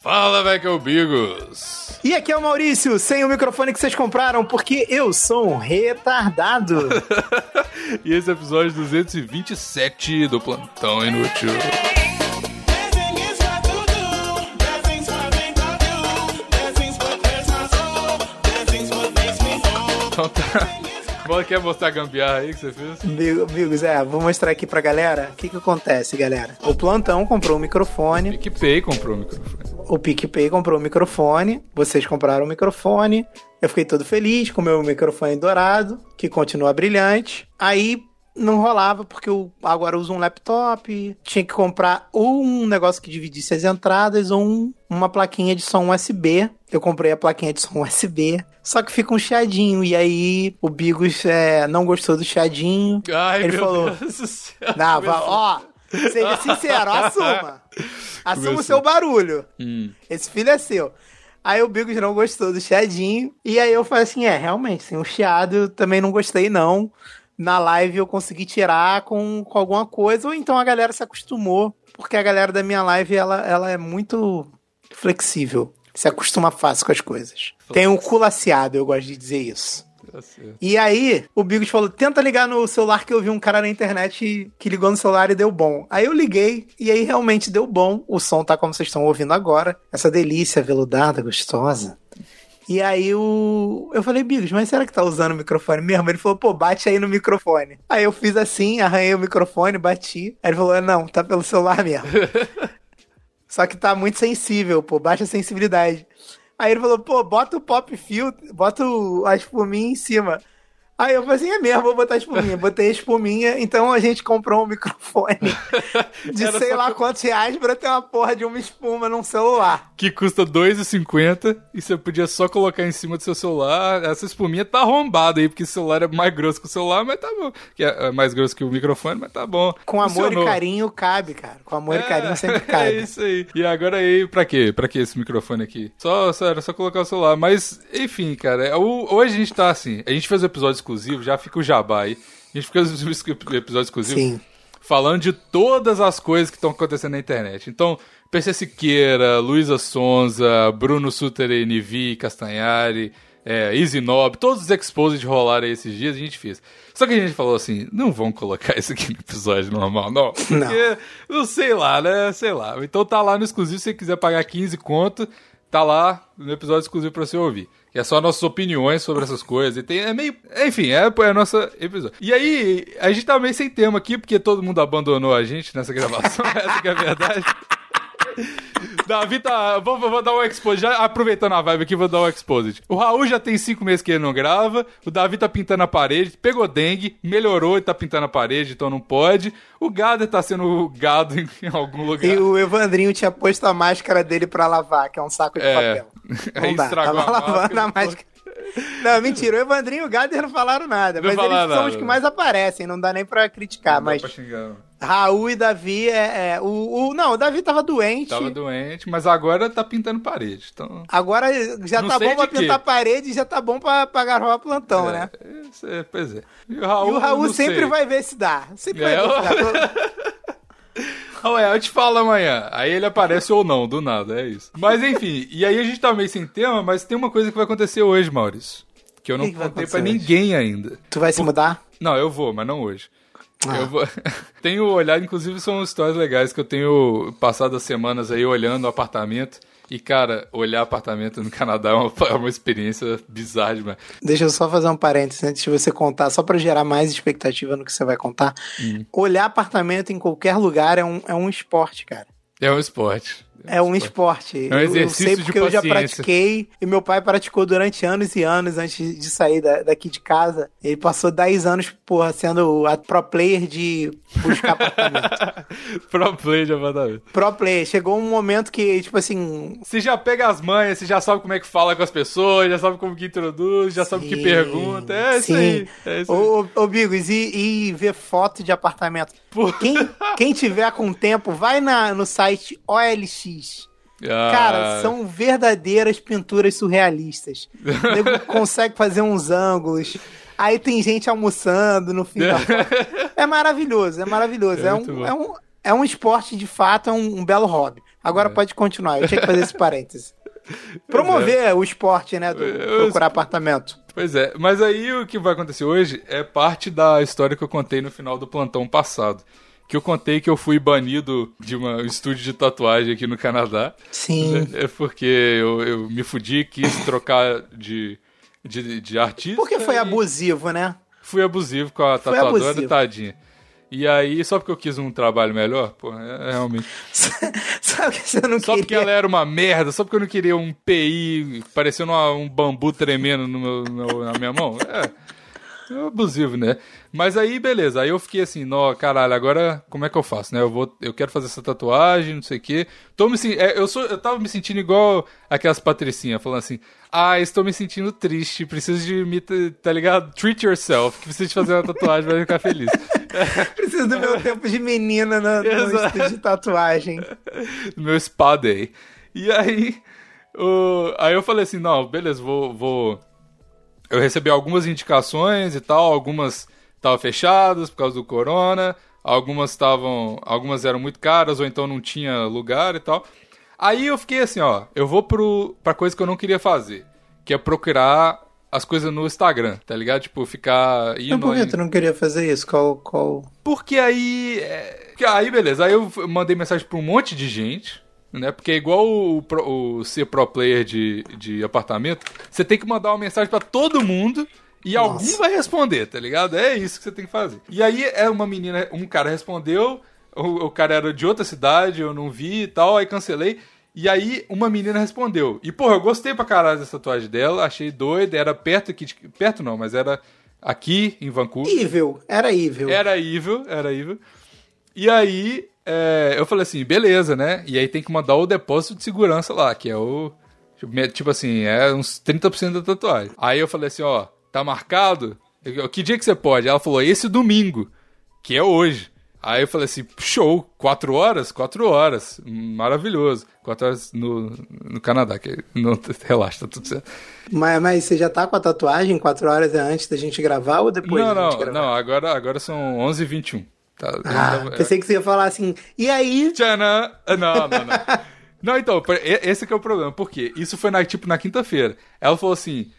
Fala, Michael Bigos! E aqui é o Maurício, sem o microfone que vocês compraram, porque eu sou um retardado. e esse é o episódio 227 do Plantão Inútil. Então tá. Bola quer mostrar a gambiarra aí que você fez? Amigos, é, vou mostrar aqui pra galera. O que que acontece, galera? O Plantão comprou um microfone. O PicPay comprou um microfone. O PicPay comprou um microfone. Vocês compraram um microfone. Eu fiquei todo feliz com o meu microfone dourado, que continua brilhante. Aí não rolava porque eu agora uso um laptop, tinha que comprar ou um negócio que dividisse as entradas ou um, uma plaquinha de som USB. Eu comprei a plaquinha de som USB, só que fica um chiadinho. E aí o Bigos é, não gostou do chiadinho. Ai, Ele meu falou: Deus do céu. Não, ó, seja sincero, assuma. Assuma o Começou. seu barulho. Hum. Esse filho é seu. Aí o Bigos não gostou do chiadinho. E aí eu falei assim: é, realmente, sem o chiado eu também não gostei, não. Na live eu consegui tirar com, com alguma coisa, ou então a galera se acostumou, porque a galera da minha live ela, ela é muito flexível. Se acostuma fácil com as coisas. Tem um culaciado, eu gosto de dizer isso. Tá. E aí, o Bigos falou: tenta ligar no celular que eu vi um cara na internet que ligou no celular e deu bom. Aí eu liguei e aí realmente deu bom. O som tá como vocês estão ouvindo agora. Essa delícia veludada, gostosa. E aí o... eu falei, Bigos, mas será que tá usando o microfone mesmo? Ele falou, pô, bate aí no microfone. Aí eu fiz assim, arranhei o microfone, bati. Aí ele falou, não, tá pelo celular mesmo. Só que tá muito sensível, pô, baixa sensibilidade. Aí ele falou, pô, bota o pop filter, bota o, a espuminha em cima. Aí eu falei assim, é mesmo, vou botar a espuminha. Botei a espuminha, então a gente comprou um microfone de Era sei lá que- quantos reais pra ter uma porra de uma espuma num celular. Que custa R$ 2,50 e você podia só colocar em cima do seu celular. Essa espuminha tá arrombada aí, porque o celular é mais grosso que o celular, mas tá bom. Que é é mais grosso que o microfone, mas tá bom. Com amor Funcionou. e carinho cabe, cara. Com amor e carinho sempre É cabe. isso aí. E agora aí, pra quê? Pra que esse microfone aqui? Só, só, era só colocar o celular. Mas, enfim, cara, é, o- hoje a gente tá assim. A gente fez um episódio exclusivo, já fica o jabá aí. A gente fez um episódio exclusivo Sim. falando de todas as coisas que estão acontecendo na internet. Então, PC Siqueira, Luísa Sonza, Bruno Suter NV, Castanhari, é, Easy Nob, todos os exposed rolaram aí esses dias, a gente fez. Só que a gente falou assim, não vamos colocar isso aqui no episódio normal, não. Porque, não sei lá, né? Sei lá. Então tá lá no exclusivo, se você quiser pagar 15 conto, tá lá no episódio exclusivo pra você ouvir. Que é só nossas opiniões sobre essas coisas. E tem, é meio. Enfim, é, é a nossa episódio. E aí, a gente tá meio sem tema aqui, porque todo mundo abandonou a gente nessa gravação. essa que é a verdade. Davi tá. Vou, vou dar um exposit. Já aproveitando a vibe aqui, vou dar um exposit. O Raul já tem cinco meses que ele não grava. O Davi tá pintando a parede. Pegou dengue, melhorou e tá pintando a parede, então não pode. O Gader tá sendo gado em, em algum lugar. E o Evandrinho tinha posto a máscara dele pra lavar, que é um saco de É. papel. Aí Não dá, estragou tava a lavando máscara. a máscara. Não, mentira, o Evandrinho e o Gader não falaram nada, Não mas eles são nada. os que mais aparecem, não dá nem pra criticar, Não dá mas pra. Raul e Davi é, é, o, o- não, o Davi tava doente. Tava doente, mas agora tá pintando parede. Então. Agora já Não tá bom pra quê. pintar parede, já tá bom pra, pra gravar plantão, né? É, isso é, pois é. E o Raul, E o Raul sempre sei. vai ver se dá. Sempre É, vai ver se dá. Ué, eu te falo amanhã. Aí ele aparece ou não, do nada, é isso. Mas enfim, e aí a gente tá meio sem tema, mas tem uma coisa que vai acontecer hoje, Maurício. Que eu não que contei pra acontecer ninguém ainda. Tu vai se mudar? Não, eu vou, mas não hoje. Ah. Eu vou... tenho olhado, inclusive são histórias legais que eu tenho passado as semanas aí olhando o apartamento. E, cara, olhar apartamento no Canadá é uma, é uma experiência bizarra demais. Deixa eu só fazer um parênteses antes de você contar, só pra gerar mais expectativa no que você vai contar. Hum. Olhar apartamento em qualquer lugar é um, é um esporte, cara. É um esporte. É um esporte. É um Eu- exercício eu sei porque eu já pratiquei e meu pai praticou durante anos e anos antes de sair da- daqui de casa. Ele passou 10 anos, porra, sendo a pro player de buscar apartamento. Pro play de apartamento. pro player. Chegou um momento que, tipo assim, Você já pega as manhas, você já sabe como é que fala com as pessoas, já sabe como que introduz, já sabe o que Sim, pergunta. É isso sim. aí. É isso aí. Ô, ô, ô, Bigos, e, e ver foto de apartamento. Pô. Quem, quem tiver com tempo, vai na, no site OLX. Ah, Cara, são verdadeiras pinturas surrealistas. O nego consegue fazer uns ângulos. Aí tem gente almoçando no foto. É maravilhoso, é maravilhoso. É É, um, é, um, é um esporte de fato, é um, um belo hobby. Agora pode continuar, eu tinha que fazer esse parêntese. Promover o esporte, né? Do Eu- procurar apartamento. Pois é, mas aí o que vai acontecer hoje é parte da história que eu contei no final do plantão passado. Que eu contei que eu fui banido de uma- um estúdio de tatuagem aqui no Canadá. Sim. É porque eu, eu me fudi, quis trocar de, de, de artista. Porque foi abusivo, né? Fui abusivo com a tatuadora, abusivo. tadinha. E aí, só porque eu quis um trabalho melhor, pô, é, é realmente. Sabe que você não Só porque queria? ela era uma merda, só porque eu não queria um PI parecendo uma- um bambu tremendo no meu- no- na minha mão. É, é abusivo, né? Mas aí, beleza. Aí eu fiquei assim, nó, caralho, agora como é que eu faço, né? Eu, vou, eu quero fazer essa tatuagem, não sei o quê. Tô me, é, eu, sou, eu tava me sentindo igual aquelas patricinhas, falando assim, ah, estou me sentindo triste, preciso de me, tá ligado? Treat yourself, que preciso de fazer uma tatuagem pra ficar feliz. Preciso do meu tempo de menina no, no de tatuagem. meu spa day. E aí, o, aí eu falei assim, não, beleza, vou, vou... Eu recebi algumas indicações e tal, algumas estavam fechadas por causa do corona, algumas estavam, algumas eram muito caras ou então não tinha lugar e tal. Aí eu fiquei assim, ó, eu vou pro, pra coisa que eu não queria fazer, que é procurar as coisas no Instagram, tá ligado? Tipo, ficar Mas indo por que tu não queria fazer isso? Qual, qual... porque aí. é, que Aí, beleza. Aí eu mandei mensagem pra um monte de gente, né? Porque é igual o, o ser pro player de, de apartamento. Você tem que mandar uma mensagem pra todo mundo. E Nossa. alguém vai responder, tá ligado? É isso que você tem que fazer. E aí é uma menina, um cara respondeu, o, o cara era de outra cidade, eu não vi e tal, aí cancelei. E aí uma menina respondeu. E, porra, eu gostei pra caralho dessa tatuagem dela, achei doida, era perto aqui, de, perto não, mas era aqui em Vancouver. Evil. Era evil. Era evil, era evil. E aí, é, eu falei assim, beleza, né? E aí tem que mandar o depósito de segurança lá, que é o. Tipo assim, é uns 30% da tatuagem. Aí eu falei assim, ó, tá marcado? Eu, Que dia que você pode? Ela falou, esse domingo, que é hoje. Aí eu falei assim, show, quatro horas? Quatro horas, maravilhoso. Quatro horas no, no Canadá, que não, relaxa, tá tudo certo. Mas, mas você já tá com a tatuagem quatro horas antes da gente gravar ou depois não, da gente não, gravar? não, agora, agora são 11h21. Tá, Ah, ainda- pensei que você ia falar assim, e aí? Tchanã! Não, não, não. Não, então, esse que é o problema. Por quê? Isso foi na, tipo, na quinta-feira. Ela falou assim: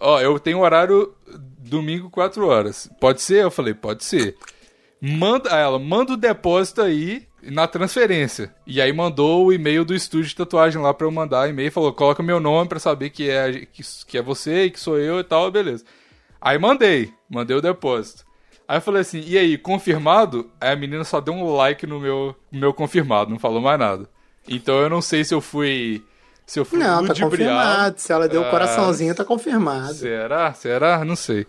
Ó, eu tenho horário domingo, 4 horas. Pode ser? Eu falei, pode ser. Manda, aí ela, manda o depósito aí na transferência. E aí mandou o e-mail do estúdio de tatuagem lá pra eu mandar e-mail. Falou, coloca meu nome pra saber que é, que, que é você e que sou eu e tal, beleza. Aí mandei, mandei o depósito. Aí eu falei assim, e aí, confirmado? Aí a menina só deu um like no meu, no meu confirmado, não falou mais nada. Então eu não sei se eu fui. Se eu fui Não, tá confirmado. Se ela deu o Ah, coraçãozinho, tá confirmado. Será? Será? Não sei.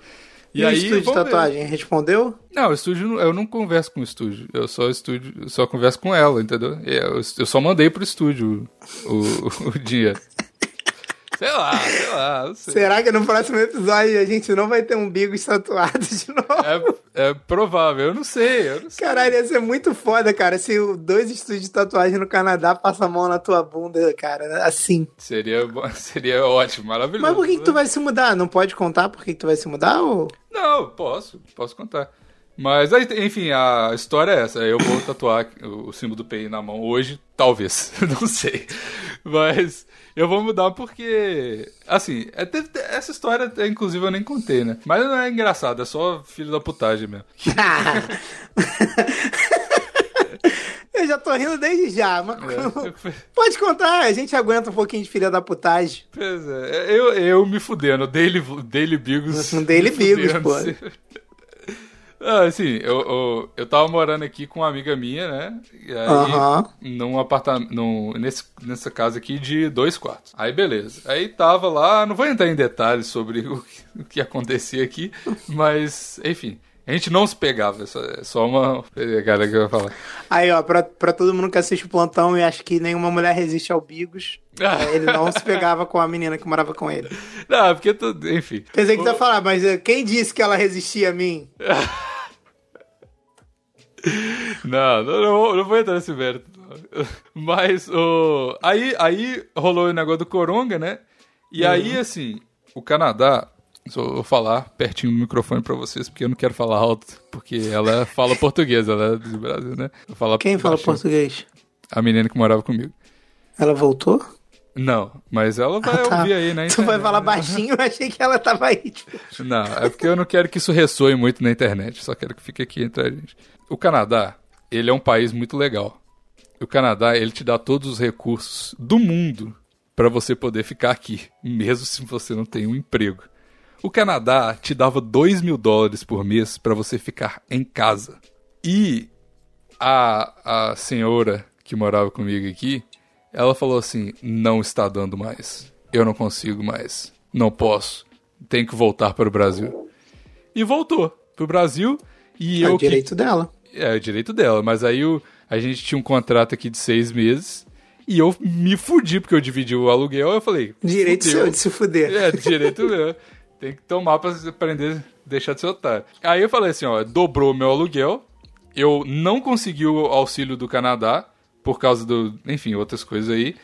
E, o estúdio de vamos ver. tatuagem respondeu? Não, o estúdio, eu não converso com o estúdio. Eu só estúdio, eu só converso com ela, entendeu? Eu, eu só mandei pro estúdio o, o, o dinheiro. Sei lá, sei lá, não sei. Será que no próximo episódio a gente não vai ter um Bigos tatuado de novo? É, é provável, eu não sei, eu não sei. Caralho, ia ser muito foda, cara, se dois estúdios de tatuagem no Canadá passam a mão na tua bunda, cara, assim. Seria, seria ótimo, maravilhoso. Mas por que, que tu vai se mudar? Não pode contar por que, que tu vai se mudar? Ou... Não, posso, posso contar. Mas, enfim, a história é essa. Eu vou tatuar o símbolo do PI na mão hoje, talvez, não sei. Mas eu vou mudar porque, assim, é, teve- essa história, inclusive, eu nem contei, né? Mas não é engraçado, é só filho da putagem mesmo. Eu já tô rindo desde já, mas É. pode contar, a gente aguenta um pouquinho de filha da putagem. Pois é, eu, eu me fudendo, Daily, Daily Bigos. Daily Bigos, pô. Ah, assim, eu, eu, eu tava morando aqui com uma amiga minha, né? E aí, Aham. num apartamento, num, nesse, nessa casa aqui de dois quartos. Aí, beleza. Aí tava lá, não vou entrar em detalhes sobre o, que- o que acontecia aqui, mas, enfim. A gente não se pegava, é só, é uma. Cara, que eu ia falar. Aí, ó, pra, pra todo mundo que assiste o plantão e acha que nenhuma mulher resiste ao Bigos, é, ele não se pegava com a menina que morava com ele. Não, porque, tu, enfim. Pensei que tu ia falar, mas eh, quem disse que ela resistia a mim? Não, não, não vou, entrar nesse mérito. não. Mas o. Aí, aí rolou o negócio do Coronga, né? E aí, assim, o Canadá. Só vou falar pertinho do microfone pra vocês, porque eu não quero falar alto, porque ela fala português, ela é do Brasil, né? Quem fala baixinho. português? A menina que morava comigo. Ela voltou? Não, mas ela vai Ah, tá. ouvir aí na Tu vai falar baixinho, eu achei que ela tava aí. tipo. Não, é porque eu não quero que isso ressoe muito na internet, só quero que fique aqui entre a gente. O Canadá, ele é um país muito legal. O Canadá, ele te dá todos os recursos do mundo para você poder ficar aqui, mesmo se você não tem um emprego. O Canadá te dava 2 mil dólares por mês para você ficar em casa. E a, a senhora que morava comigo aqui, ela falou assim: não está dando mais. Eu não consigo mais. Não posso. Tenho que voltar para o Brasil. E voltou para o Brasil. E É eu o que- direito dela. É, o direito dela, mas aí o, a gente tinha um contrato aqui de seis meses e eu me fudi porque eu dividi o aluguel. Eu falei, Direito fudeu. seu de se fuder. É, direito meu. Tem que tomar pra aprender, deixar de ser otário. Aí eu falei assim, ó, dobrou meu aluguel, eu não consegui o auxílio do Canadá, por causa do, enfim, outras coisas aí.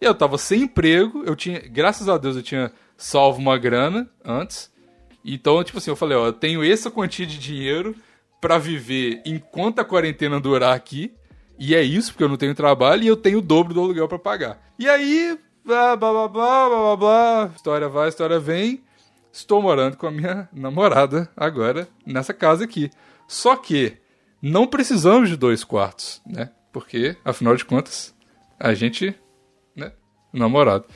Eu tava sem emprego, eu tinha, graças a Deus eu tinha salvo uma grana antes. Então, tipo assim, eu falei, ó, eu tenho essa quantia de dinheiro pra viver enquanto a quarentena durar aqui. E é isso, porque eu não tenho trabalho e eu tenho o dobro do aluguel pra pagar. E aí, blá, blá, blá, blá, blá, blá, história vai, história vem. Estou morando com a minha namorada agora nessa casa aqui. Só que não precisamos de dois quartos, né? Porque, afinal de contas, a gente, né? Namorado.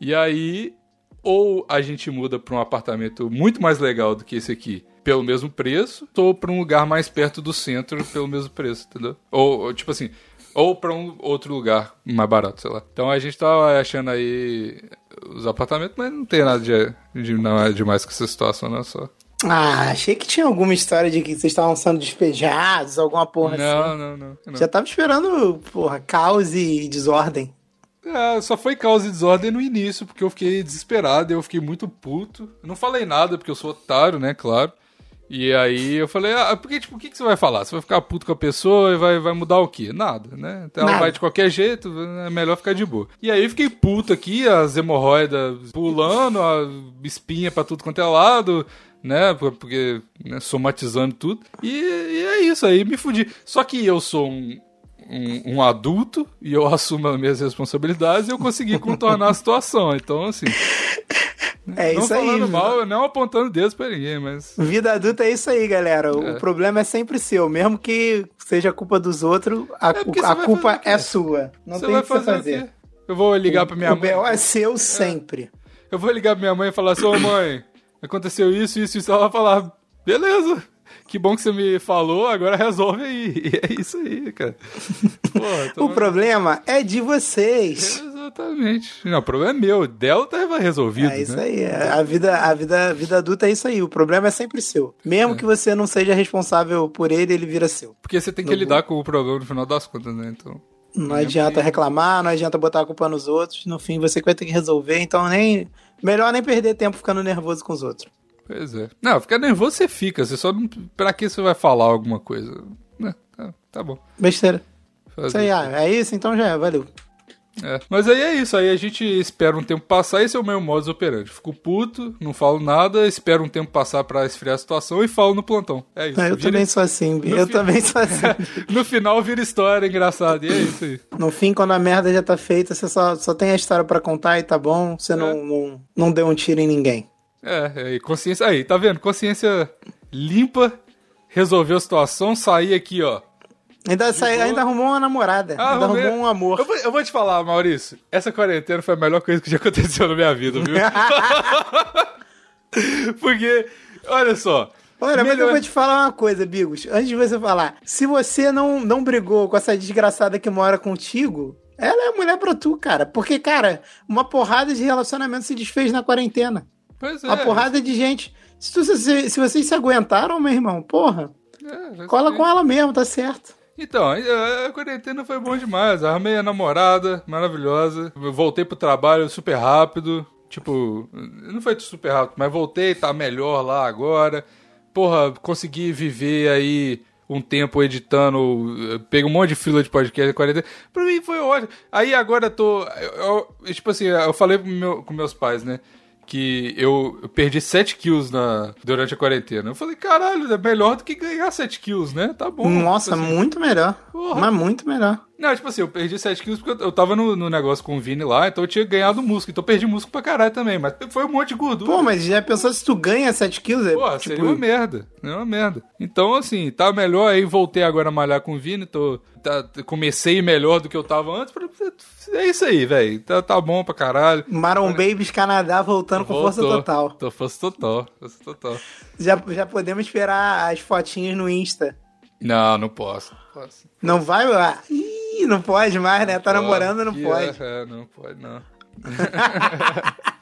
E aí, ou a gente muda para um apartamento muito mais legal do que esse aqui, pelo mesmo preço, ou para um lugar mais perto do centro pelo mesmo preço, entendeu? Ou, ou, tipo assim, ou para um outro lugar mais barato, sei lá. Então a gente tava achando aí os apartamentos, mas não tem nada de, de nada demais com essa situação, não, só. Ah, achei que tinha alguma história de que vocês estavam sendo despejados, alguma porra Não, assim. não, não, não. Já tava esperando, porra, caos e desordem. É, só foi causa de desordem no início, porque eu fiquei desesperado, eu fiquei muito puto. Eu não falei nada, porque eu sou otário, né, claro. E aí eu falei, ah, porque, tipo, o que, que você vai falar? Você vai ficar puto com a pessoa e vai, vai mudar o quê? Nada, né? Então ela Nada. vai de qualquer jeito, é melhor ficar de boa. E aí eu fiquei puto aqui, as hemorroidas pulando, a espinha pra tudo quanto é lado, né? Porque, né, somatizando tudo. E, e é isso, aí me fudi. Só que eu sou um, um, um adulto e eu assumo as minhas responsabilidades e eu consegui contornar a situação. Então, assim, É não isso aí. falando mal, não apontando dedos pra ninguém, mas. Vida adulta é isso aí, galera. O É. problema é sempre seu. Mesmo que seja culpa dos outros, a, porque a culpa o é sua. Não você tem o que fazer, fazer. o? Eu vou ligar pra minha o mãe. B.O. é seu sempre. Eu vou ligar pra minha mãe e falar ô mãe, aconteceu isso, isso, isso. Ela vai falar, beleza, que bom que você me falou, agora resolve aí. E é isso aí, cara. Porra, então- O problema é de vocês. Exatamente. Não, o problema é meu. Dela tá resolvido, É isso né? aí. é. A vida, a vida, a vida adulta é isso aí. O problema é sempre seu. Mesmo que você não seja responsável por ele, ele vira seu. Porque você tem que lidar com o problema no final das contas, né? Então. Não adianta reclamar, não adianta botar a culpa nos outros. No fim, você que vai ter que resolver. Então, nem melhor nem perder tempo ficando nervoso com os outros. Pois é. Não, ficar nervoso você fica. Você só não. Pra que você vai falar alguma coisa? Né? Tá, tá bom. Besteira. Fazer Isso aí, ah, é isso? Então já é, valeu. É. Mas aí é isso, aí a gente espera um tempo passar, esse é o meu modus operandi. Fico puto, não falo nada, espero um tempo passar pra esfriar a situação e falo no plantão. É isso. Ah, eu Vira- também sou assim, eu fim- também sou assim. no final vira história engraçada, e é isso aí. No fim, quando a merda já tá feita, você só, só tem a história pra contar e tá bom, você não, não, não deu um tiro em ninguém. É, é, e consciência. Aí, tá vendo? Consciência limpa, resolveu a situação, saí aqui, ó. Ainda, ainda arrumou uma namorada, Ah, ainda ver. arrumou um amor. Eu vou, eu vou te falar, Maurício, essa quarentena foi a melhor coisa que já aconteceu na minha vida, viu? Porque, olha só. Olha, mas eu melhor- vou te falar uma coisa, Bigos. Antes de você falar, se você não, não brigou com essa desgraçada que mora contigo, ela é mulher pra tu, cara. Porque, cara, uma porrada de relacionamento se desfez na quarentena. Pois é. Uma porrada de gente. Se, tu- se, se vocês se aguentaram, meu irmão, porra, é, cola com ela mesmo, tá certo. Então, a a quarentena foi bom demais. Arrumei a namorada, maravilhosa. Voltei pro trabalho super rápido. Tipo, não foi super rápido, mas voltei, tá melhor lá agora. Porra, consegui viver aí um tempo editando. Peguei um monte de fila de podcast, quarentena. Pra mim foi ótimo. Aí agora eu tô. eu- eu- tipo assim, eu falei pro meu- com meus pais, né? Que eu, eu perdi 7 kills na, durante a quarentena. Eu falei, caralho, é melhor do que ganhar 7 kills, né? Tá bom. Nossa, assim, muito melhor. Porra. Mas muito melhor. Não, tipo assim, eu perdi 7 quilos porque eu, tava no, no negócio com o Vini lá, então eu tinha ganhado músculo. Então eu perdi músculo pra caralho também, mas foi um monte de gordura. Pô, mas já pensou se tu ganha 7 quilos? É, Pô, tipo, seria uma merda. Seria uma merda. Então, assim, tá melhor aí, voltei agora a malhar com o Vini, tô, tá, comecei melhor do que eu tava antes. É isso aí, velho. Tá, tá bom pra caralho. Maron Babies Canadá voltando com força Voltou. total. Tô força total, força total. Já, já podemos esperar as fotinhas no Insta. Não, não posso. Não posso. Não vai lá? Ih, não pode mais, né? Tá namorando, não pode. É, é, não pode não.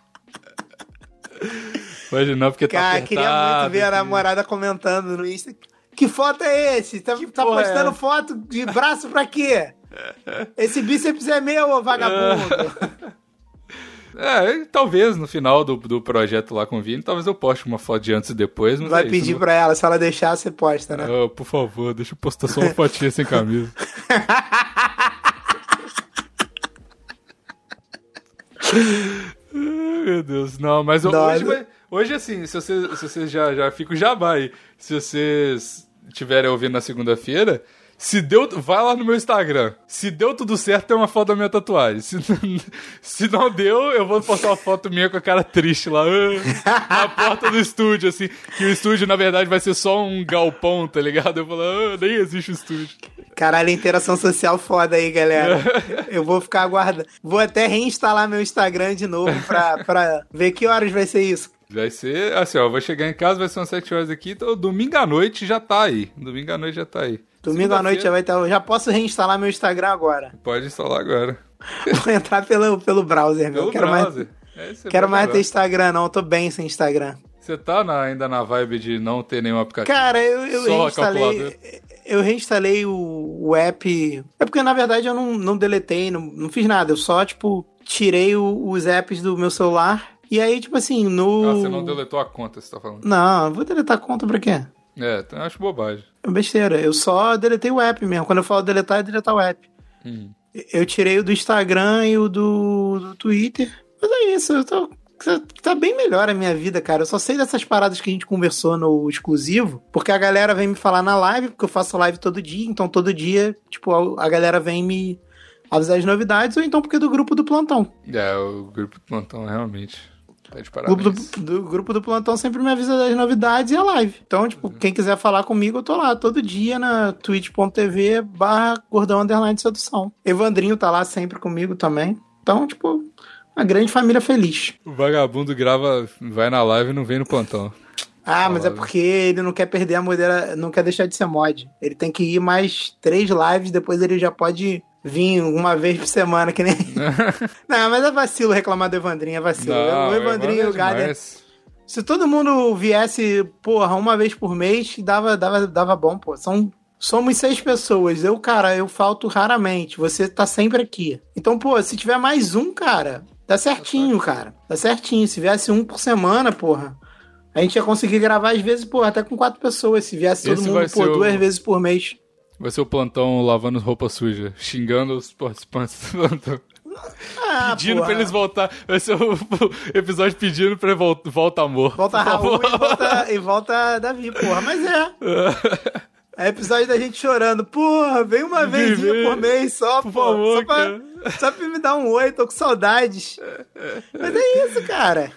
pode não, porque Cara, tá queria apertado. muito ver a namorada comentando no Insta. Que foto é esse? Tá, tá é postando essa? foto de braço pra quê? Esse bíceps é meu, ô vagabundo. É, talvez no final do, do projeto lá com o Vini, talvez eu poste uma foto de antes e depois. Vai é pedir não- pra ela, se ela deixar, você posta, né? Ah, por favor, deixa eu postar só uma fotinha sem camisa. Ai, Meu Deus, não, mas hoje, vai- hoje assim, se vocês, se vocês já, já fica o jabá aí, se vocês estiverem ouvindo na segunda-feira, se deu, vai lá no meu Instagram. Se deu tudo certo, tem uma foto da minha tatuagem. Se, não- se não deu, eu vou postar uma foto minha com a cara triste lá, ah, na porta do estúdio, assim, que o estúdio, na verdade, vai ser só um galpão, tá ligado? Eu falo, ah, nem existe o estúdio. Caralho, interação social foda aí, galera. Eu vou ficar aguardando. Vou até reinstalar meu Instagram de novo pra, pra ver que horas vai ser isso. Vai ser, assim, ó, eu vou chegar em casa, vai ser umas 7 horas aqui, então domingo à noite já tá aí. Domingo à noite já tá aí. Domingo à noite já vai estar. Já posso reinstalar meu Instagram agora. Pode instalar agora. Vou entrar pelo, pelo browser, meu. Pelo Quero mais, browser. É, você quero mais ter Instagram, não. Eu tô bem sem Instagram. Você tá na- ainda na vibe de não ter nenhum aplicativo? Cara, eu, eu Só reinstalei. Eu reinstalei o, o app. É porque, na verdade, eu não, não deletei, não, não fiz nada. Eu só, tipo, tirei o- os apps do meu celular. E aí, tipo assim, no. Ah, você não deletou a conta, você tá falando. Não, eu vou deletar a conta pra quê? É, então eu acho bobagem. É besteira. Eu só deletei o app mesmo. Quando eu falo deletar, é deletar o app. Hum. Eu tirei o do Instagram e o do, do Twitter. Mas é isso, eu tô. Tá bem melhor a minha vida, cara. Eu só sei dessas paradas que a gente conversou no exclusivo, porque a galera vem me falar na live, porque eu faço live todo dia, então todo dia, tipo, a a galera vem me avisar as novidades, ou então porque é do grupo do plantão. É, o grupo do plantão realmente. Tá de O grupo parabéns. do, do grupo do plantão sempre me avisa das novidades e a live. Então, tipo, quem quiser falar comigo, eu tô lá todo dia na twitch.tv barra gordão underline sedução. Evandrinho tá lá sempre comigo também. Então, tipo, uma grande família feliz. O vagabundo grava, vai na live e não vem no plantão. Ah, mas é porque ele não quer perder a modera... não quer deixar de ser mod. Ele tem que ir mais três lives, depois ele já pode vir uma vez por semana, que nem. não, mas é vacilo reclamar do Evandrinho, é vacilo. Não, o Evandrinho e o é Gader. Se todo mundo viesse, porra, uma vez por mês, dava, dava, dava bom, pô. São, somos seis pessoas. Eu, cara, eu falto raramente. Você tá sempre aqui. Então, pô, se tiver mais um, cara, dá certinho, cara. Dá certinho. Se viesse um por semana, porra. A gente ia conseguir gravar às vezes, pô, até com quatro pessoas. Se viesse todo Esse mundo, pô, ser o- duas vezes por mês. Vai ser o plantão lavando roupa suja, xingando os participantes do plantão. Ah, pedindo porra. pra eles voltar. Vai ser o, episódio pedindo pra volta, volta amor. Volta Raul e volta, e volta Davi, porra. Mas é. É episódio da gente chorando. Porra, vem uma vez por mês só, Por pô. favor, só, pra, só pra me dar um oi, tô com saudades. Mas é isso, cara.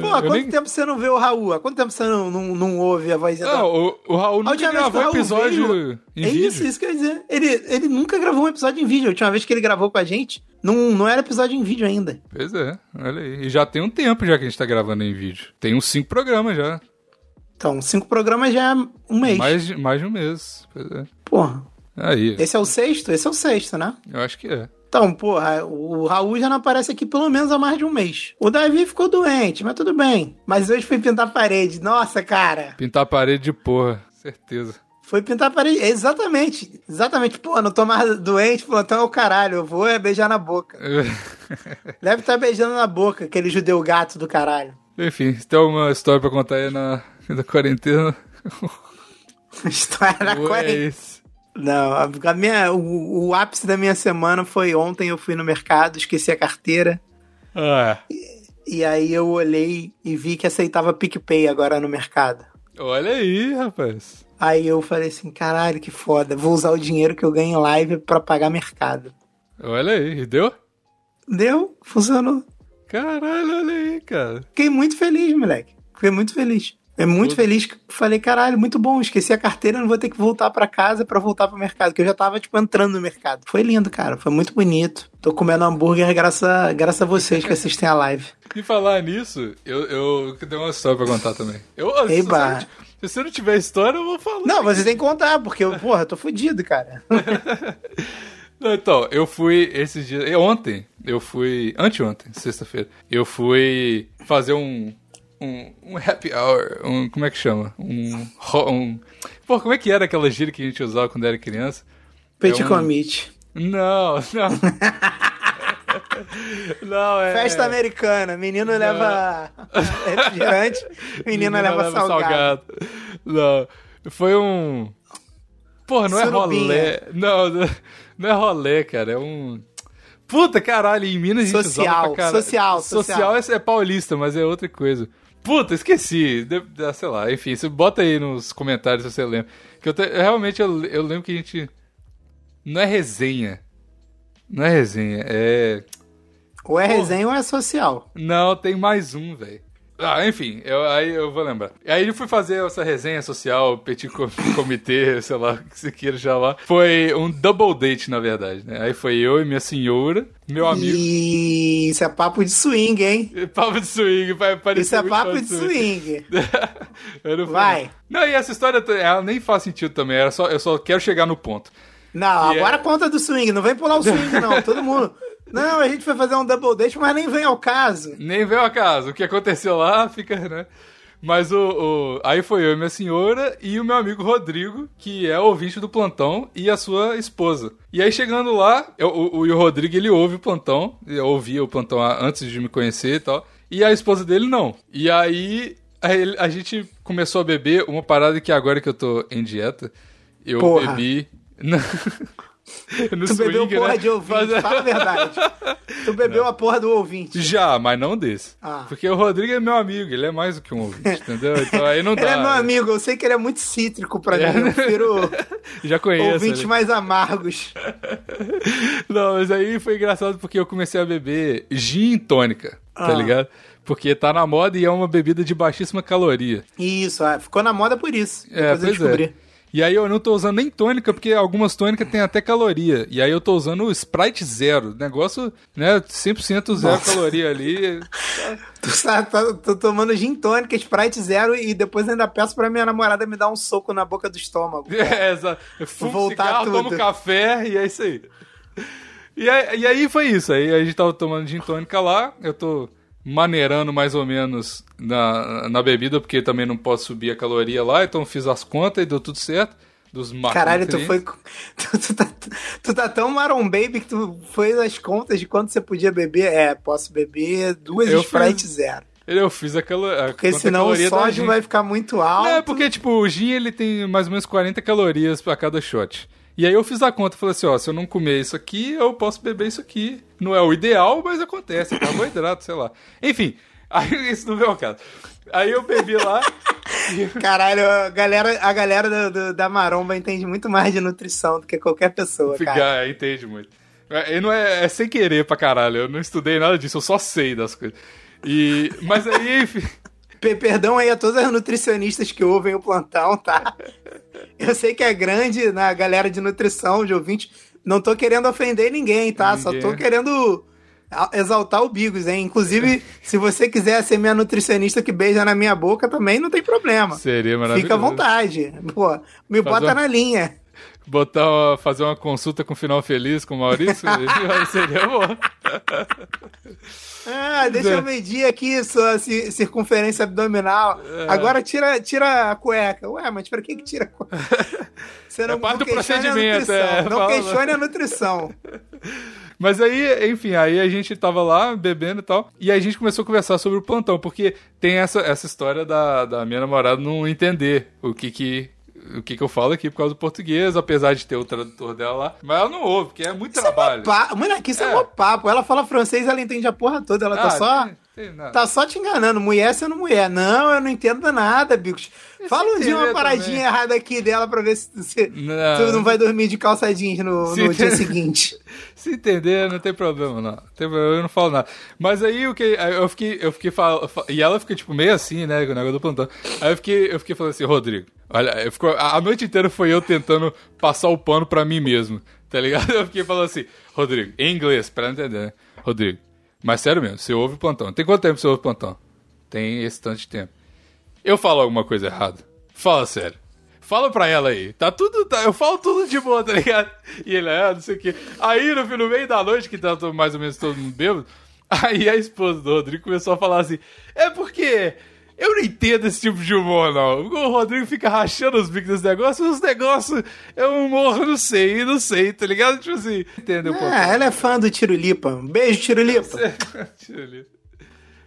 Pô, há quanto nem- tempo você não vê o Raul? Há quanto tempo você não, não, não ouve a vozinha da... Não, o, o Raul nunca gravou Raul episódio veio- em é vídeo. isso, isso que eu ia dizer. Ele, ele nunca gravou um episódio em vídeo. A última vez que ele gravou com a gente, não, não era episódio em vídeo ainda. Pois é, olha aí. E já tem um tempo já que a gente tá gravando em vídeo. Tem uns cinco programas já. Então, cinco programas já é um mês. Mais, de- mais de um mês. Pois é. Porra, Aí, esse é o sexto? Esse é o sexto, né? eu acho que é. Então, porra, o Raul já não aparece aqui pelo menos há mais de um mês. O Davi ficou doente, mas tudo bem. Mas hoje foi pintar a parede. Nossa, cara. Pintar a parede de porra, certeza. Foi pintar a parede. Exatamente. Exatamente. Pô, não tô mais doente, plantão é o caralho. Eu vou é beijar na boca. Deve estar beijando na boca, aquele judeu gato do caralho. Enfim, se tem alguma história pra contar aí na, na quarentena, História da é quarentena. Não, a minha, o, o ápice da minha semana foi ontem. Eu fui no mercado, esqueci a carteira. Ah, E aí eu olhei e vi que aceitava PicPay agora no mercado. olha aí, rapaz. Aí eu falei assim, caralho, que foda. Vou usar o dinheiro que eu ganho em live pra pagar mercado. Olha aí, deu? Deu, funcionou. Caralho, olha aí, cara. Fiquei muito feliz, moleque. Fiquei muito feliz. É muito Tudo. feliz que falei, caralho, muito bom. Esqueci a carteira, não vou ter que voltar pra casa pra voltar pro mercado, que eu já tava, tipo, entrando no mercado. Foi lindo, cara. Foi muito bonito. Tô comendo hambúrguer graças a, graças a vocês que assistem a live. E falar nisso, eu, eu tenho uma história pra contar também. Eu, se, Eba. não, se você não tiver história, eu vou falar. Não, você tem que contar, porque, eu, porra, eu tô fudido, cara. Não, Então, eu fui esses dias. Ontem, eu fui. Anteontem, sexta-feira. Eu fui fazer um. Um, um happy hour. Um, como é que chama? Um, um. Pô, como é que era aquela gíria que a gente usava quando era criança? Petit É um- commit. Não, não. não, é. Festa americana. Menino leva refrigerante, menina, leva, salgado. Não, foi um. Porra, não é Surubinha. rolê. Não, não- não é rolê, cara. É um. Puta caralho, em Minas a gente Social, pra caralho. social, Social é, é paulista, mas é outra coisa. Puta, esqueci. De- de- sei lá, enfim, você bota aí nos comentários se você lembra. Que eu, te- realmente eu, eu lembro que a gente. Não é resenha. Não é resenha, é. Ou é resenha ou é social. Não, tem mais um, velho. Ah, enfim, eu, aí eu vou lembrar. Aí eu fui fazer essa resenha social, petit co- comitê, sei lá, o que você queira já lá. Foi um double date, na verdade, né? Aí foi eu e minha senhora, meu amigo. E isso é papo de swing, hein? Papo de swing, vai parecer Isso é papo de swing. Não fui, Vai. Não. Não, e essa história, ela nem faz sentido também, era só, eu só quero chegar no ponto. Não, E agora é- conta do swing. Não vem pular o swing, não. Todo mundo. Não, a gente foi fazer um double date, mas nem vem ao caso. Nem veio a casa. O que aconteceu lá fica, né? Mas o, o- Aí foi eu e minha senhora e o meu amigo Rodrigo, que é ouvinte do plantão, e a sua esposa. E aí chegando lá, eu- o, o, Rodrigo ele ouve o plantão, eu ouvia o plantão antes de me conhecer e tal. E a esposa dele não. E aí a, a gente começou a beber uma parada que agora que eu tô em dieta, eu Porra. bebi. No, Tu bebeu swing, porra né? de ouvinte, Mas- fala a verdade. Tu bebeu a porra do ouvinte. Já, mas não desse. Ah. Porque o Rodrigo é meu amigo, ele é mais do que um ouvinte, entendeu? Então aí não dá. Ele é meu amigo, eu sei que ele é muito cítrico pra É. mim. Eu prefiro Já conheço. ouvintes ele. mais amargos. Não, mas aí foi engraçado porque eu comecei a beber gin tônica, tá Ah. ligado? Porque tá na moda e é uma bebida de baixíssima caloria. Isso, é, ficou na moda por isso. É, Depois eu pois descobri. é. E aí eu não tô usando nem tônica, porque algumas tônicas têm até caloria. E aí eu tô usando o Sprite Zero. Negócio, né, 100% zero Nossa. caloria ali. Tu tá, tá- tô tomando gin tônica, Sprite zero e depois ainda peço pra minha namorada me dar um soco na boca do estômago. É, exato. Eu fumo Voltar cigarro, tudo. tomo café e é isso aí. E, aí. e aí foi isso. Aí a gente tava tomando gin tônica lá. Eu tô maneirando mais ou menos na, na bebida, porque também não posso subir a caloria lá. Então fiz as contas e deu tudo certo. Dos Caralho, tu foi. Tu, tu tá, tu tá tão Maron Baby que tu fez as contas de quanto você podia beber. É, posso beber duas Eu Sprite fiz- zero. Eu fiz a, calo... a Porque senão o sódio vai ficar muito alto. Não, é porque, tipo, o gin ele tem mais ou menos 40 calorias pra cada shot. E aí eu fiz a conta, falei assim, ó, se eu não comer isso aqui, eu posso beber isso aqui. Não é o ideal, mas acontece, é carboidrato, sei lá. Enfim, aí isso não veio ao caso. Aí eu bebi lá, Caralho, a galera, a galera do- do- da Maromba entende muito mais de nutrição do que qualquer pessoa, cara. fica, entende muito. É, não é, é sem querer pra caralho, eu não estudei nada disso, eu só sei das coisas. E, mas aí, enfim... Pe- Perdão aí a todas as nutricionistas que ouvem o plantão, tá? Eu sei que é grande na galera de nutrição, de ouvinte. Não tô querendo ofender ninguém, tá? Só tô Ninguém. querendo exaltar o Bigos, hein? Inclusive, se você quiser ser minha nutricionista que beija na minha boca, também não tem problema. Seria maravilhoso. Fica à vontade. Pô, me Faz bota uma- na linha. Botar uma- fazer uma consulta com final feliz com o Maurício, seria bom. Ah, deixa eu medir aqui sua ci- circunferência abdominal. É. Agora tira, tira a cueca. Ué, mas pra que que tira a cueca? Você não, É parte não do procedimento, nutrição. é, não fala. questione a nutrição. Mas aí, enfim, aí a gente tava lá bebendo e tal, e aí a gente começou a conversar sobre o plantão, porque tem essa, essa história da, da minha namorada não entender o que que. O que, que eu falo aqui por causa do português, apesar de ter o tradutor dela lá. Mas ela não ouve, porque é muito trabalho. Pa... Mano, aqui isso é, É. mó papo. Ela fala francês, ela entende a porra toda. Ela tá Ah, só tem-. Tá só te enganando, mulher sendo mulher. Não, eu não entendo nada, Bicos. Fala um dia uma paradinha também. errada aqui dela pra ver se você Não. não vai dormir de calça jeans no, no dia seguinte. Se entender, não tem problema, não. Tem problema, eu não falo nada. Mas aí o que. Eu fiquei. Eu fiquei fal... E ela fica, tipo, meio assim, né? Com o negócio do plantão. Aí eu fiquei, eu fiquei falando assim, Rodrigo, olha, eu fico, a noite inteira foi eu tentando passar o pano pra mim mesmo. Tá ligado? Eu fiquei falando assim, Rodrigo, em inglês, pra ela entender, né? Rodrigo, mas sério mesmo, você ouve o plantão. Tem quanto tempo você ouve o plantão? Tem esse tanto de tempo. Eu falo alguma coisa errada. Fala sério. Fala pra ela aí. Tá tudo. tá- eu falo tudo de boa, tá ligado? E ele, é, não sei o quê. Aí, no, no meio da noite, que tá mais ou menos todo mundo bêbado, aí a esposa do Rodrigo começou a falar assim: é porque. Eu não entendo esse tipo de humor, não. O Rodrigo fica rachando os bicos desse negócio, os negócios. É um humor, não sei, não sei, tá ligado? Tipo assim, entendeu? Ah, ela é fã do Tirulipa. Um beijo, Tirulipa. Tira ali.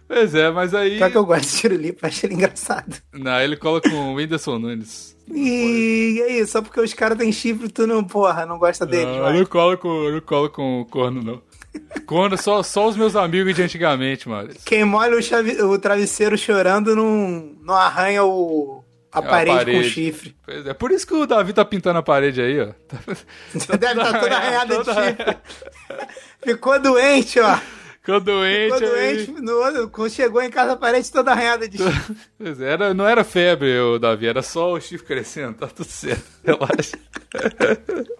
Pois é, mas aí. Pior que eu gosto de Tirulipa, acho ele engraçado. Não, ele cola com o Whindersson Nunes. E aí, só porque os caras têm chifre, tu não, porra, não gosta deles, Não, eu vai. não colo com, eu não colo com corno, não. Corno, só, só os meus amigos de antigamente, mano. Quem molha o, chave- o travesseiro chorando não, não arranha o, a, A parede, com parede. chifre. Pois é, por isso que o Davi tá pintando a parede aí, ó. Deve estar toda arranhada de toda chifre. Ficou doente, ó. Ficou doente Ficou aí. doente. No, quando chegou em casa, a parede toda arranhada de chifre. Pois é, era, não era febre, o Davi, era só o chifre crescendo, tá tudo certo, relaxa.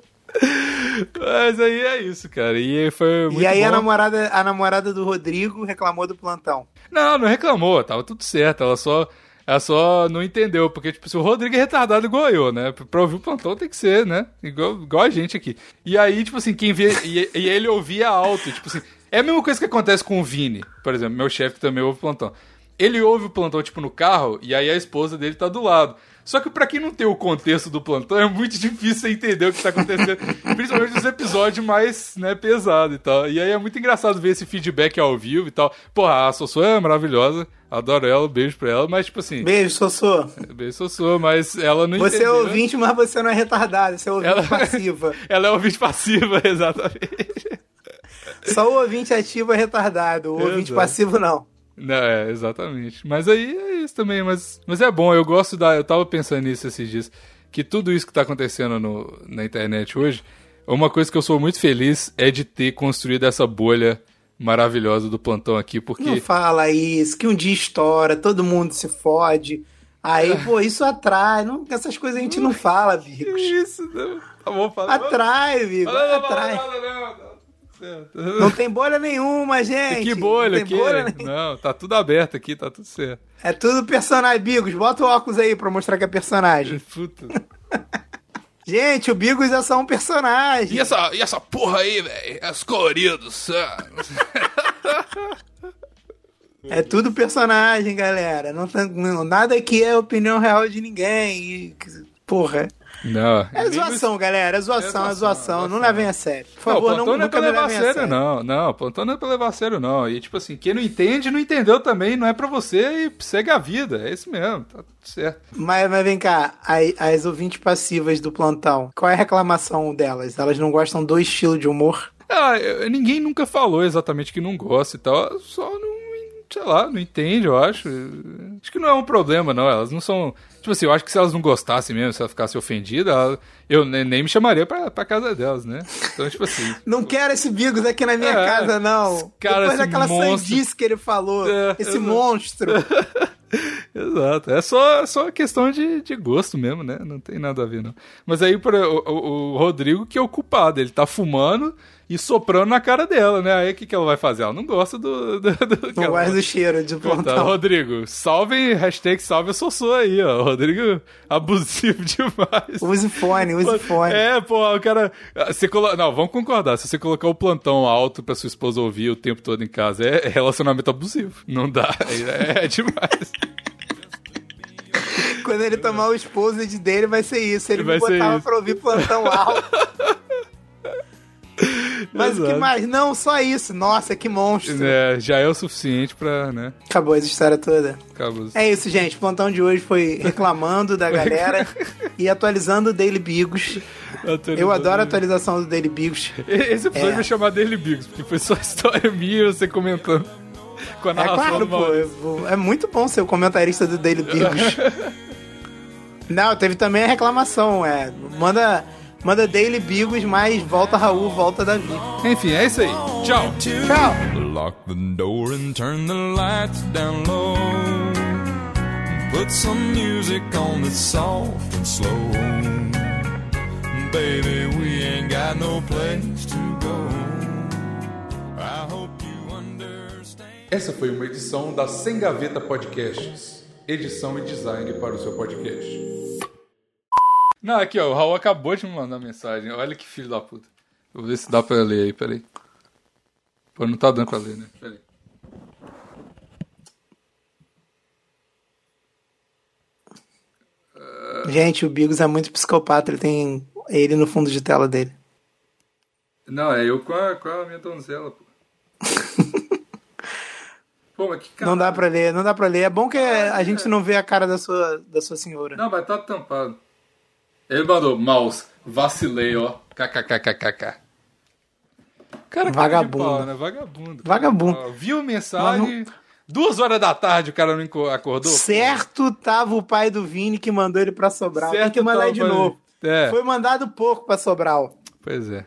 Mas aí é isso, cara. E foi muito E aí a bom. namorada, a namorada do Rodrigo reclamou do plantão. Não, não reclamou, tava tudo certo. Ela só, ela só não entendeu, porque, tipo, se o Rodrigo é retardado igual eu, né? Pra ouvir o plantão tem que ser, né? Igual, igual a gente aqui. E aí, tipo assim, quem vê. E, e ele ouvia alto, tipo assim. É a mesma coisa que acontece com o Vini, por exemplo, meu chefe também ouve o plantão. Ele ouve o plantão, tipo, no carro, e aí a esposa dele tá do lado. Só que pra quem não tem o contexto do plantão, é muito difícil você entender o que tá acontecendo. principalmente nos episódios mais, né, pesados e tal. E aí é muito engraçado ver esse feedback ao vivo e tal. Porra, a Sossô é maravilhosa. Adoro ela, beijo pra ela. Mas, tipo assim, Beijo, Sossô. beijo Sossô, mas ela não Você é entendeu. ouvinte, mas você não é retardado. Você é ouvinte Ela- passiva. Ela é ouvinte passiva, exatamente. Só o ouvinte ativo é retardado. O ouvinte Exato. passivo, não. Não, é, exatamente. Mas aí é isso também. Mas, mas é bom, eu gosto da. Eu tava pensando nisso esses dias. Que tudo isso que tá acontecendo no, na internet hoje, uma coisa que eu sou muito feliz é de ter construído essa bolha maravilhosa do plantão aqui, porque. Não fala isso, que um dia estoura, todo mundo se fode. Aí, pô, isso atrai. Não, essas coisas a gente não fala, Bicos. isso, não. Tá bom, fala. Atrai, Bicos. Não, não, não, Atrai. não, não, não, não. Tem bolha nenhuma, gente. Que bolha não tem bolha. Não, tá tudo aberto aqui, tá tudo certo. É tudo personagem. Bigos, bota o óculos aí pra mostrar que é personagem. Puta. Gente, o Bigos é só um personagem. E essa, e essa porra aí, velho? É os coloridos. É tudo personagem, galera. Não, tem- não- nada aqui é opinião real de ninguém. E, porra. Não. É zoação, galera. É zoação, é É zoação. zoação, Não levem a sério. Por Não, favor, não, não é pra levar a sério, não. Não, plantão não é pra levar a sério, não. E, tipo assim, quem não entende, não entendeu também. Não é pra você e segue a vida. É isso mesmo, tá tudo certo. Mas, mas vem cá, as, as ouvintes passivas do plantão, qual é a reclamação delas? Elas não gostam do estilo de humor? Ah, ninguém nunca falou exatamente que não gosta e tal. Só não, sei lá, não entende, eu acho. Acho que não é um problema, não. Elas não são. Tipo assim, eu acho que se elas não gostassem mesmo, se ela ficasse ofendida, ela- eu ne- nem me chamaria pra, pra casa delas, né? Então, tipo assim. Não quero esse Bigos aqui na minha É, casa, não. cara, Depois daquela monstro. sandice que ele falou. É, esse exato. monstro. Exato. É só, só questão de, de gosto mesmo, né? Não tem nada a ver, não. Mas aí por, o, o- o Rodrigo que é o culpado. Ele tá fumando e soprando na cara dela, né? Aí o que, que ela vai fazer? Ela não gosta do. do, do Não gosto do cheiro de Então, plantão. Rodrigo, salve, hashtag salve o Sossô aí, ó. Rodrigo abusivo demais. Use fone, use fone. É, pô, o cara. Você colo... Não, vamos concordar. Se você colocar o plantão alto pra sua esposa ouvir o tempo todo em casa, é relacionamento abusivo. Não dá. É, é demais. Quando ele tomar o exposed dele, vai ser isso. Ele Vai me ser botava isso. pra ouvir plantão alto. Mas o que Exato. mais? Não, só isso. Nossa, que monstro. É, já é o suficiente pra, né? Acabou essa história toda. Acabou. É isso, gente. O plantão de hoje foi reclamando da galera e atualizando o Daily Bigos. Eu adoro a atualização do Daily Bigos. Esse episódio É. vai chamar Daily Bigos, porque foi só história minha, você comentando. com a É narração claro, do pô. Eu- É muito bom ser o comentarista do Daily Bigos. Não, teve também a reclamação, é. Manda, manda Daily Bigos, mas volta Raul, volta Davi. Enfim, é isso aí. Tchau. Tchau! Lock the door and turn the lights down low. Put some music on that's soft and slow. Baby, we ain't got no place to go. I hope you understand. Essa foi uma edição da Sem Gaveta Podcasts. Edição e design para o seu podcast. Não, aqui ó, o Raul acabou de me mandar mensagem. Olha que filho da puta. Eu vou ver se dá pra ler aí, peraí. Pô, não tá dando pra ler, né? Peraí. Gente, o Bigos é muito psicopata, ele tem ele no fundo de tela dele. Não, é eu com a, com a minha donzela, pô. pô, mas que cara. Não dá pra ler, não dá pra ler. É bom que a gente não vê a cara da sua, da sua senhora. Não, mas tá tampado. Ele mandou, mouse, vacilei, ó. KKKKK. Cara, cara Vagabundo. pau, né? Vagabundo. Vagabundo. Ó, Viu mensagem, duas horas da tarde o cara não acordou? Certo tava o pai do Vini que mandou ele pra Sobral. Tem Certo que mandar de novo. É. Foi mandado pouco pra Sobral. Pois é.